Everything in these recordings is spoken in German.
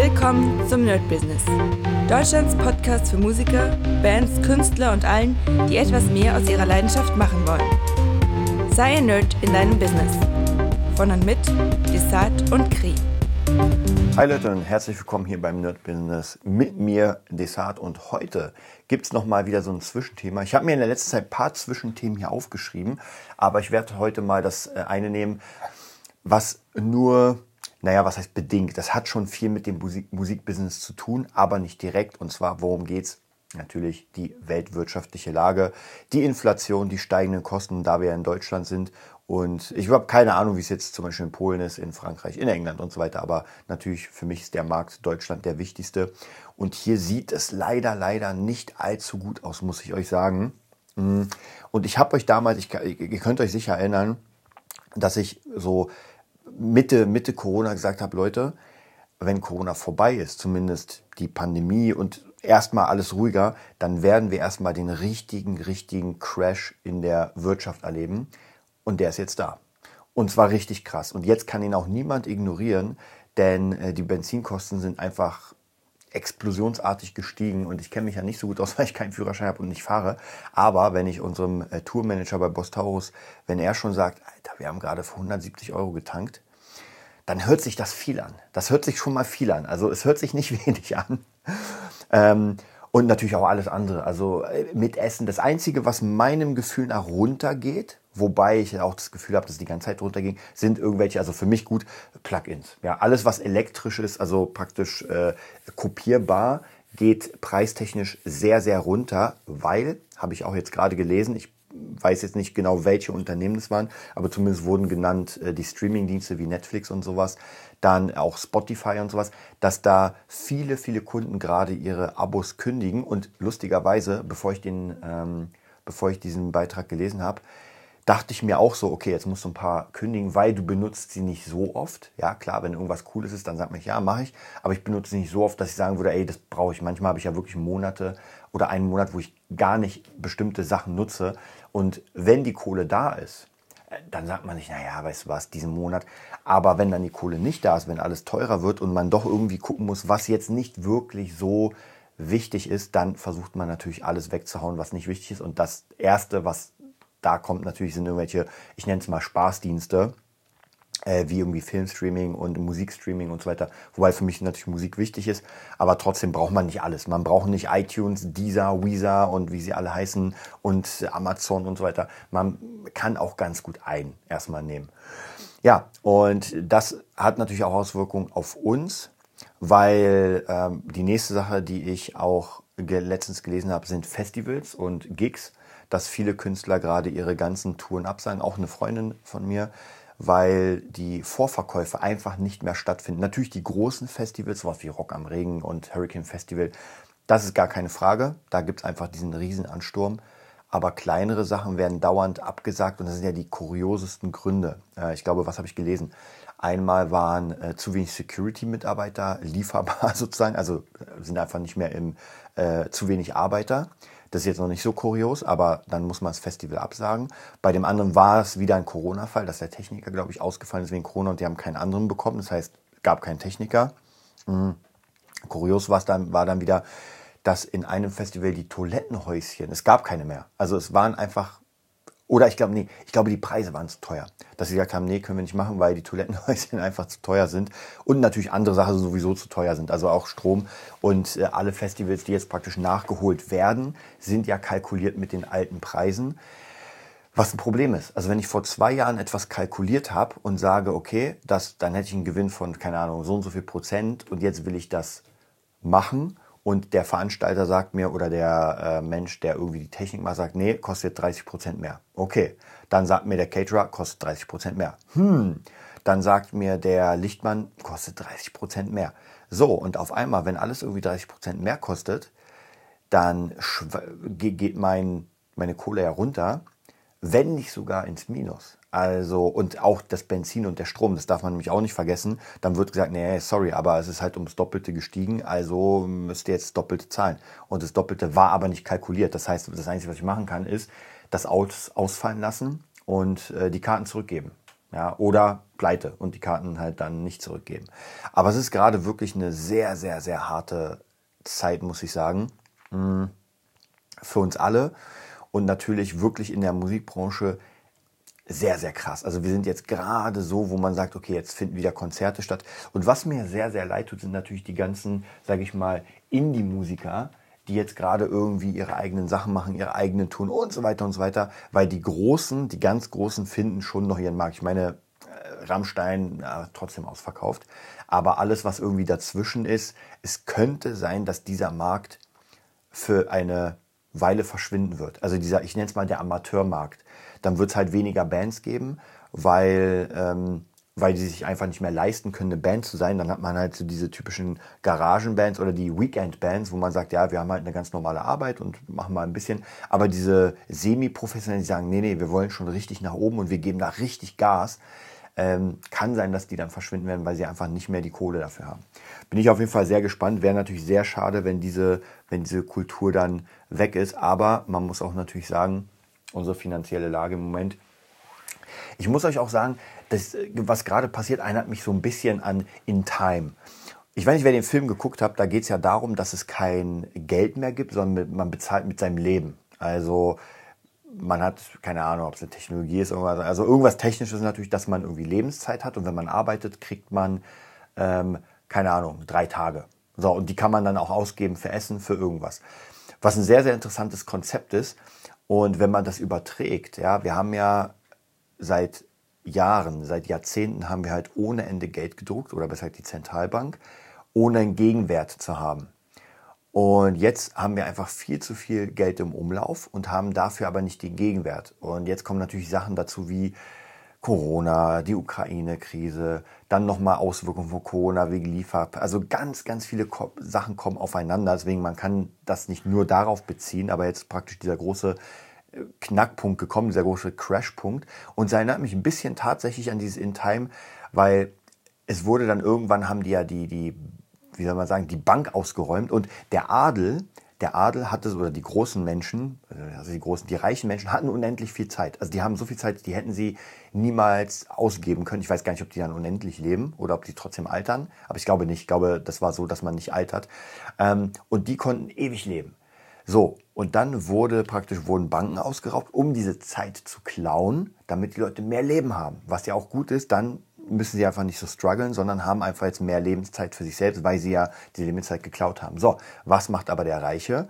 Willkommen zum Nerd Business. Deutschlands Podcast für Musiker, Bands, Künstler und allen, die etwas mehr aus ihrer Leidenschaft machen wollen. Sei ein Nerd in deinem Business. Von und mit Desart und Kri. Hi Leute und herzlich willkommen hier beim Nerd Business mit mir, Desart. Und heute gibt es nochmal wieder so ein Zwischenthema. Ich habe mir in der letzten Zeit ein paar Zwischenthemen hier aufgeschrieben, aber ich werde heute mal das äh, eine nehmen, was nur naja, was heißt bedingt? Das hat schon viel mit dem Musik Musikbusiness zu tun, aber nicht direkt. Und zwar, worum geht's? Natürlich die weltwirtschaftliche Lage, die Inflation, die steigenden Kosten, da wir ja in Deutschland sind. Und ich habe keine Ahnung, wie es jetzt zum Beispiel in Polen ist, in Frankreich, in England und so weiter. Aber natürlich für mich ist der Markt Deutschland der wichtigste. Und hier sieht es leider, leider nicht allzu gut aus, muss ich euch sagen. Mm. Und ich habe euch damals, ich, ihr könnt euch sicher erinnern, dass ich so Mitte, Mitte Corona gesagt habe, Leute, wenn Corona vorbei ist, zumindest die Pandemie und erstmal alles ruhiger, dann werden wir erstmal den richtigen, richtigen Crash in der Wirtschaft erleben. Und der ist jetzt da. Und zwar richtig krass. Und jetzt kann ihn auch niemand ignorieren, denn äh, die Benzinkosten sind einfach explosionsartig gestiegen und ich kenne mich ja nicht so gut aus, weil ich keinen Führerschein habe und nicht fahre. Aber wenn ich unserem äh, Tourmanager bei Bostaurus, wenn er schon sagt, Alter, wir haben gerade für 170 Euro getankt, dann hört sich das viel an. Das hört sich schon mal viel an. Also es hört sich nicht wenig an. Ähm, und natürlich auch alles andere. Also äh, mit Essen. Das Einzige, was meinem Gefühl nach runtergeht, wobei ich auch das Gefühl habe, dass es die ganze Zeit runterging, sind irgendwelche, also für mich gut, Plugins. Ja, alles, was elektrisch ist, also praktisch äh, kopierbar, geht preistechnisch sehr, sehr runter, weil, habe ich auch jetzt gerade gelesen, ich weiß jetzt nicht genau, welche Unternehmen das waren, aber zumindest wurden genannt äh, die Streamingdienste wie Netflix und sowas, dann auch Spotify und sowas, dass da viele, viele Kunden gerade ihre Abos kündigen. Und lustigerweise, bevor ich den, ähm, bevor ich diesen Beitrag gelesen habe, dachte ich mir auch so, okay, jetzt musst du ein paar kündigen, weil du benutzt sie nicht so oft. Ja, klar, wenn irgendwas Cooles ist, dann sagt man, ja, mache ich. Aber ich benutze sie nicht so oft, dass ich sagen würde, ey, das brauche ich. Manchmal habe ich ja wirklich Monate oder einen Monat, wo ich gar nicht bestimmte Sachen nutze. Und wenn die Kohle da ist, dann sagt man nicht, naja, weißt du was, diesen Monat. Aber wenn dann die Kohle nicht da ist, wenn alles teurer wird und man doch irgendwie gucken muss, was jetzt nicht wirklich so wichtig ist, dann versucht man natürlich alles wegzuhauen, was nicht wichtig ist. Und das Erste, was da kommt natürlich sind irgendwelche, ich nenne es mal Spaßdienste, äh, wie irgendwie Filmstreaming und Musikstreaming und so weiter. Wobei für mich natürlich Musik wichtig ist, aber trotzdem braucht man nicht alles. Man braucht nicht iTunes, Deezer, Weezer und wie sie alle heißen und Amazon und so weiter. Man kann auch ganz gut ein erstmal nehmen. Ja, und das hat natürlich auch Auswirkungen auf uns, weil ähm, die nächste Sache, die ich auch letztens gelesen habe, sind Festivals und Gigs dass viele Künstler gerade ihre ganzen Touren absagen. Auch eine Freundin von mir, weil die Vorverkäufe einfach nicht mehr stattfinden. Natürlich die großen Festivals, sowas wie Rock am Regen und Hurricane Festival, das ist gar keine Frage. Da gibt es einfach diesen Riesenansturm. Aber kleinere Sachen werden dauernd abgesagt und das sind ja die kuriosesten Gründe. Äh, ich glaube, was habe ich gelesen? Einmal waren äh, zu wenig Security-Mitarbeiter lieferbar sozusagen, also äh, sind einfach nicht mehr im äh, zu wenig Arbeiter. Das ist jetzt noch nicht so kurios, aber dann muss man das Festival absagen. Bei dem anderen war es wieder ein Corona-Fall, dass der Techniker, glaube ich, ausgefallen ist wegen Corona und die haben keinen anderen bekommen. Das heißt, gab keinen Techniker. Mhm. Kurios war dann, war dann wieder, dass in einem Festival die Toilettenhäuschen, es gab keine mehr. Also es waren einfach oder ich glaube, nee, ich glaube, die Preise waren zu teuer. Dass sie gesagt haben, nee, können wir nicht machen, weil die Toilettenhäuschen einfach zu teuer sind. Und natürlich andere Sachen sowieso zu teuer sind. Also auch Strom. Und äh, alle Festivals, die jetzt praktisch nachgeholt werden, sind ja kalkuliert mit den alten Preisen. Was ein Problem ist. Also wenn ich vor zwei Jahren etwas kalkuliert habe und sage, okay, das, dann hätte ich einen Gewinn von, keine Ahnung, so und so viel Prozent und jetzt will ich das machen und der Veranstalter sagt mir oder der äh, Mensch, der irgendwie die Technik macht, sagt, nee, kostet 30 Prozent mehr. Okay, dann sagt mir der Caterer, kostet 30 Prozent mehr. Hm, dann sagt mir der Lichtmann, kostet 30 Prozent mehr. So, und auf einmal, wenn alles irgendwie 30 Prozent mehr kostet, dann geht mein, meine Kohle ja runter, wenn nicht sogar ins Minus. Also, und auch das Benzin und der Strom, das darf man nämlich auch nicht vergessen. Dann wird gesagt, nee, sorry, aber es ist halt ums Doppelte gestiegen, also müsst ihr jetzt Doppelte zahlen. Und das Doppelte war aber nicht kalkuliert. Das heißt, das Einzige, was ich machen kann, ist das Aus, ausfallen lassen und äh, die Karten zurückgeben. Ja, oder pleite und die Karten halt dann nicht zurückgeben. Aber es ist gerade wirklich eine sehr, sehr, sehr harte Zeit, muss ich sagen. Hm, für uns alle und natürlich wirklich in der Musikbranche sehr, sehr krass. Also wir sind jetzt gerade so, wo man sagt, okay, jetzt finden wieder Konzerte statt. Und was mir sehr, sehr leid tut, sind natürlich die ganzen, sage ich mal, Indie-Musiker, die jetzt gerade irgendwie ihre eigenen Sachen machen, ihre eigenen tun und so weiter und so weiter, weil die Großen, die ganz Großen finden schon noch ihren Markt. Ich meine, äh, Rammstein ja, trotzdem ausverkauft, aber alles, was irgendwie dazwischen ist, es könnte sein, dass dieser Markt für eine Weile verschwinden wird. Also dieser, ich nenne es mal der Amateurmarkt. Dann wird es halt weniger Bands geben, weil ähm, weil die sich einfach nicht mehr leisten können, eine Band zu sein. Dann hat man halt so diese typischen Garagenbands oder die Weekend-Bands, wo man sagt, ja, wir haben halt eine ganz normale Arbeit und machen mal ein bisschen. Aber diese Semi-Professionellen, die sagen, nee, nee, wir wollen schon richtig nach oben und wir geben da richtig Gas. Ähm, kann sein, dass die dann verschwinden werden, weil sie einfach nicht mehr die Kohle dafür haben. Bin ich auf jeden Fall sehr gespannt. Wäre natürlich sehr schade, wenn diese, wenn diese Kultur dann weg ist. Aber man muss auch natürlich sagen, unsere finanzielle Lage im Moment. Ich muss euch auch sagen, das, was gerade passiert, erinnert mich so ein bisschen an In Time. Ich weiß nicht, wer den Film geguckt hat, da geht es ja darum, dass es kein Geld mehr gibt, sondern man bezahlt mit seinem Leben. Also man hat keine Ahnung, ob es eine Technologie ist, irgendwas. Also irgendwas Technisches natürlich, dass man irgendwie Lebenszeit hat und wenn man arbeitet, kriegt man, ähm, keine Ahnung, drei Tage. So, und die kann man dann auch ausgeben für Essen, für irgendwas. Was ein sehr, sehr interessantes Konzept ist. Und wenn man das überträgt, ja, wir haben ja seit Jahren, seit Jahrzehnten haben wir halt ohne Ende Geld gedruckt oder besser gesagt die Zentralbank, ohne einen Gegenwert zu haben. Und jetzt haben wir einfach viel zu viel Geld im Umlauf und haben dafür aber nicht den Gegenwert. Und jetzt kommen natürlich Sachen dazu wie Corona, die Ukraine-Krise, dann nochmal Auswirkungen von Corona wegen Liefer. Also ganz, ganz viele Sachen kommen aufeinander. Deswegen, man kann das nicht nur darauf beziehen, aber jetzt praktisch dieser große Knackpunkt gekommen, dieser große Crashpunkt. Und es erinnert mich ein bisschen tatsächlich an dieses In Time, weil es wurde dann irgendwann, haben die ja die, die, wie soll man sagen, die Bank ausgeräumt und der Adel, der Adel hatte, oder die großen Menschen, also die großen, die reichen Menschen hatten unendlich viel Zeit. Also die haben so viel Zeit, die hätten sie niemals ausgeben können. Ich weiß gar nicht, ob die dann unendlich leben oder ob die trotzdem altern. Aber ich glaube nicht. Ich glaube, das war so, dass man nicht altert. Ähm, und die konnten ewig leben. So, und dann wurde praktisch, wurden Banken ausgeraubt, um diese Zeit zu klauen, damit die Leute mehr Leben haben. Was ja auch gut ist, dann müssen sie einfach nicht so strugglen, sondern haben einfach jetzt mehr Lebenszeit für sich selbst, weil sie ja die Lebenszeit geklaut haben. So, was macht aber der Reiche?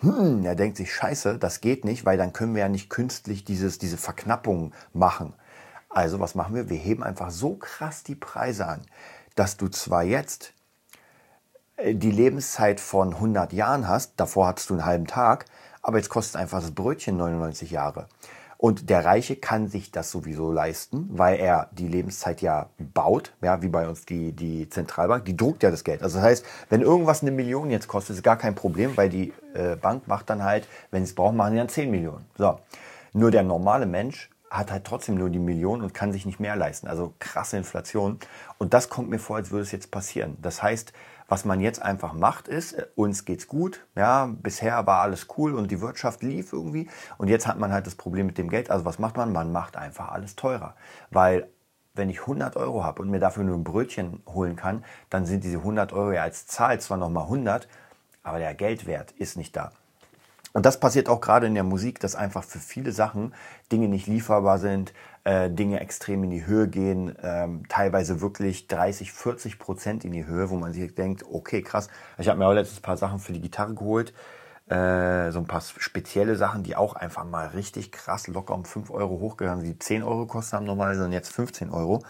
Hm, er denkt sich, scheiße, das geht nicht, weil dann können wir ja nicht künstlich dieses, diese Verknappung machen. Also was machen wir? Wir heben einfach so krass die Preise an, dass du zwar jetzt äh, die Lebenszeit von 100 Jahren hast, davor hattest du einen halben Tag, aber jetzt kostet einfach das Brötchen 99 Jahre. Und der Reiche kann sich das sowieso leisten, weil er die Lebenszeit ja baut, ja, wie bei uns die, die Zentralbank, die druckt ja das Geld. Also das heißt, wenn irgendwas eine Million jetzt kostet, ist gar kein Problem, weil die äh, Bank macht dann halt, wenn sie es braucht, machen sie dann 10 Millionen. So. Nur der normale Mensch hat halt trotzdem nur die Million und kann sich nicht mehr leisten. Also krasse Inflation. Und das kommt mir vor, als würde es jetzt passieren. Das heißt, was man jetzt einfach macht, ist, äh, uns geht's gut. Ja, bisher war alles cool und die Wirtschaft lief irgendwie. Und jetzt hat man halt das Problem mit dem Geld. Also was macht man? Man macht einfach alles teurer. Weil wenn ich 100 Euro habe und mir dafür nur ein Brötchen holen kann, dann sind diese 100 Euro ja als Zahl zwar nochmal 100, aber der Geldwert ist nicht da. Und das passiert auch gerade in der Musik, dass einfach für viele Sachen Dinge nicht lieferbar sind, äh, Dinge extrem in die Höhe gehen, ähm, teilweise wirklich 30, 40 Prozent in die Höhe, wo man sich denkt, okay, krass. Ich habe mir auch letztens ein paar Sachen für die Gitarre geholt, äh, so ein paar spezielle Sachen, die auch einfach mal richtig krass locker um 5 Euro hochgegangen sind, die 10 Euro kosten haben normalerweise und jetzt 15 Euro.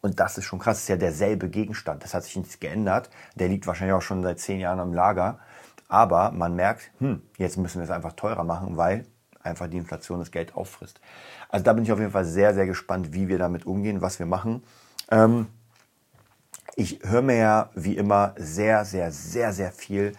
Und das ist schon krass, das ist ja derselbe Gegenstand, das hat sich nichts geändert. Der liegt wahrscheinlich auch schon seit 10 Jahren am Lager. Aber man merkt, hm, jetzt müssen wir es einfach teurer machen, weil einfach die Inflation das Geld auffrisst. Also da bin ich auf jeden Fall sehr, sehr gespannt, wie wir damit umgehen, was wir machen. Ähm, ich höre mir ja wie immer sehr, sehr, sehr, sehr viel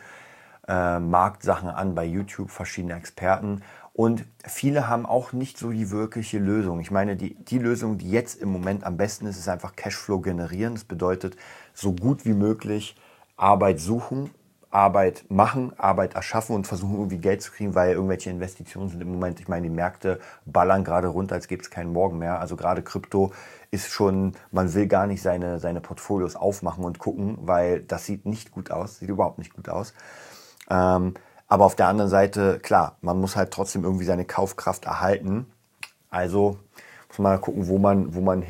äh, Marktsachen an bei YouTube, verschiedene Experten. Und viele haben auch nicht so die wirkliche Lösung. Ich meine, die, die Lösung, die jetzt im Moment am besten ist, ist einfach Cashflow generieren. Das bedeutet, so gut wie möglich Arbeit suchen Arbeit machen, Arbeit erschaffen und versuchen irgendwie Geld zu kriegen, weil irgendwelche Investitionen sind im Moment, ich meine, die Märkte ballern gerade runter, als gäbe es keinen Morgen mehr. Also gerade Krypto ist schon, man will gar nicht seine, seine Portfolios aufmachen und gucken, weil das sieht nicht gut aus, sieht überhaupt nicht gut aus. Ähm, aber auf der anderen Seite, klar, man muss halt trotzdem irgendwie seine Kaufkraft erhalten. Also muss man gucken, wo man, wo man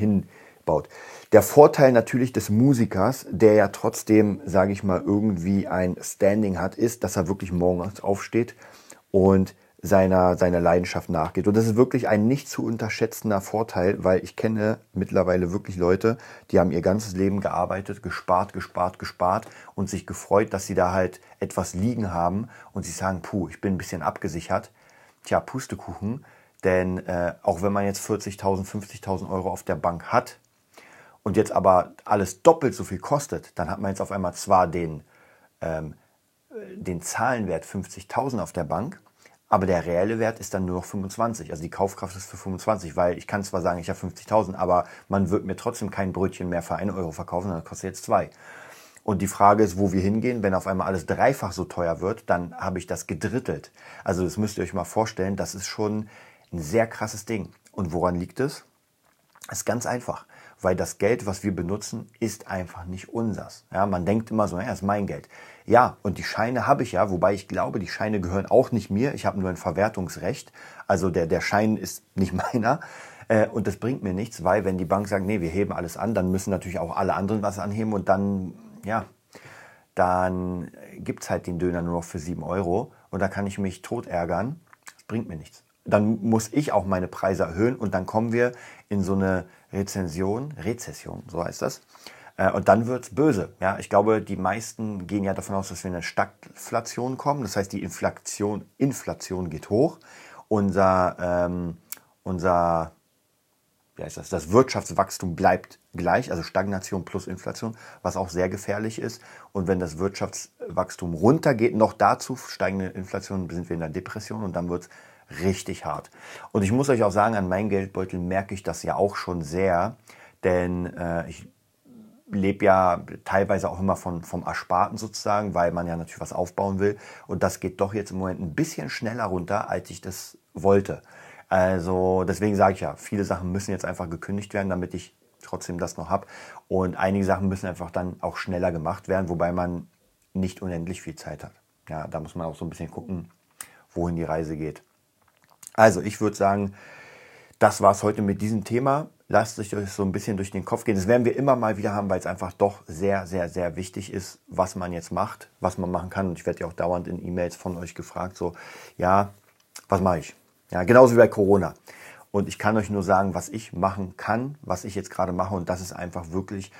hinbaut. Der Vorteil natürlich des Musikers, der ja trotzdem, sage ich mal, irgendwie ein Standing hat, ist, dass er wirklich morgens aufsteht und seiner, seiner Leidenschaft nachgeht. Und das ist wirklich ein nicht zu unterschätzender Vorteil, weil ich kenne mittlerweile wirklich Leute, die haben ihr ganzes Leben gearbeitet, gespart, gespart, gespart und sich gefreut, dass sie da halt etwas liegen haben und sie sagen, puh, ich bin ein bisschen abgesichert. Tja, Pustekuchen, denn äh, auch wenn man jetzt 40.000, 50.000 Euro auf der Bank hat, und jetzt aber alles doppelt so viel kostet, dann hat man jetzt auf einmal zwar den, ähm, den Zahlenwert 50.000 auf der Bank, aber der reelle Wert ist dann nur noch 25. Also die Kaufkraft ist für 25, weil ich kann zwar sagen, ich habe 50.000, aber man wird mir trotzdem kein Brötchen mehr für 1 Euro verkaufen, sondern kostet jetzt 2. Und die Frage ist, wo wir hingehen. Wenn auf einmal alles dreifach so teuer wird, dann habe ich das gedrittelt. Also das müsst ihr euch mal vorstellen, das ist schon ein sehr krasses Ding. Und woran liegt es? Es ist ganz einfach weil das Geld, was wir benutzen, ist einfach nicht unsers. Ja, man denkt immer so, ja, ist mein Geld. Ja, und die Scheine habe ich ja, wobei ich glaube, die Scheine gehören auch nicht mir. Ich habe nur ein Verwertungsrecht. Also der, der Schein ist nicht meiner. Äh, und das bringt mir nichts, weil wenn die Bank sagt, nee, wir heben alles an, dann müssen natürlich auch alle anderen was anheben und dann, ja, dann gibt's halt den Döner nur noch für sieben Euro und da kann ich mich tot ärgern. Das bringt mir nichts. Dann muss ich auch meine Preise erhöhen und dann kommen wir in so eine Rezension, Rezession, so heißt das. Äh, und dann wird's böse. Ja, ich glaube, die meisten gehen ja davon aus, dass wir in eine Stagflation kommen. Das heißt, die Inflation, Inflation geht hoch. Unser, ähm, unser wie heißt das, das Wirtschaftswachstum bleibt gleich, also Stagnation plus Inflation, was auch sehr gefährlich ist. Und wenn das Wirtschaftswachstum runtergeht, noch dazu steigende Inflation, sind wir in der Depression und dann wird's richtig hart. Und ich muss euch auch sagen, an meinem Geldbeutel merke ich das ja auch schon sehr, denn äh, ich lebe ja teilweise auch immer von, vom Ersparten sozusagen, weil man ja natürlich was aufbauen will. Und das geht doch jetzt im Moment ein bisschen schneller runter, als ich das wollte. Also deswegen sage ich ja, viele Sachen müssen jetzt einfach gekündigt werden, damit ich trotzdem das noch habe. Und einige Sachen müssen einfach dann auch schneller gemacht werden, wobei man nicht unendlich viel Zeit hat. Ja, da muss man auch so ein bisschen gucken, wohin die Reise geht. Also ich würde sagen, das war es heute mit diesem Thema. Lasst euch das so ein bisschen durch den Kopf gehen. Das werden wir immer mal wieder haben, weil es einfach doch sehr, sehr, sehr wichtig ist, was man jetzt macht, was man machen kann. Und ich werde ja auch dauernd in E-Mails von euch gefragt, so, ja, was mache ich? Ja, genauso wie bei Corona. Und ich kann euch nur sagen, was ich machen kann, was ich jetzt gerade mache. Und das ist einfach wirklich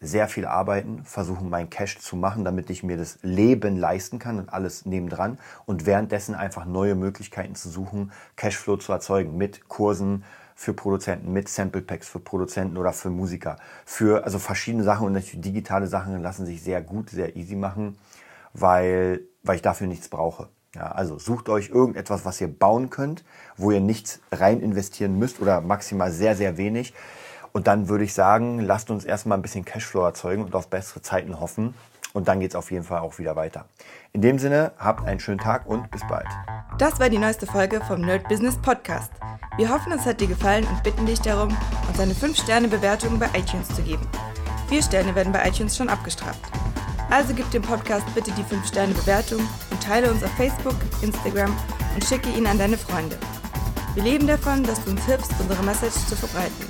sehr viel arbeiten, versuchen mein Cash zu machen, damit ich mir das Leben leisten kann und alles nebendran und währenddessen einfach neue Möglichkeiten zu suchen, Cashflow zu erzeugen mit Kursen für Produzenten, mit Sample Packs für Produzenten oder für Musiker, für also verschiedene Sachen und natürlich digitale Sachen lassen sich sehr gut, sehr easy machen, weil, weil ich dafür nichts brauche. Ja, also sucht euch irgendetwas, was ihr bauen könnt, wo ihr nichts rein investieren müsst oder maximal sehr, sehr wenig und dann würde ich sagen, lasst uns erstmal ein bisschen Cashflow erzeugen und auf bessere Zeiten hoffen. Und dann geht es auf jeden Fall auch wieder weiter. In dem Sinne, habt einen schönen Tag und bis bald. Das war die neueste Folge vom Nerd Business Podcast. Wir hoffen, es hat dir gefallen und bitten dich darum, uns eine 5-Sterne-Bewertung bei iTunes zu geben. Vier Sterne werden bei iTunes schon abgestraft. Also gib dem Podcast bitte die 5-Sterne-Bewertung und teile uns auf Facebook, Instagram und schicke ihn an deine Freunde. Wir leben davon, dass du uns hilfst, unsere Message zu verbreiten.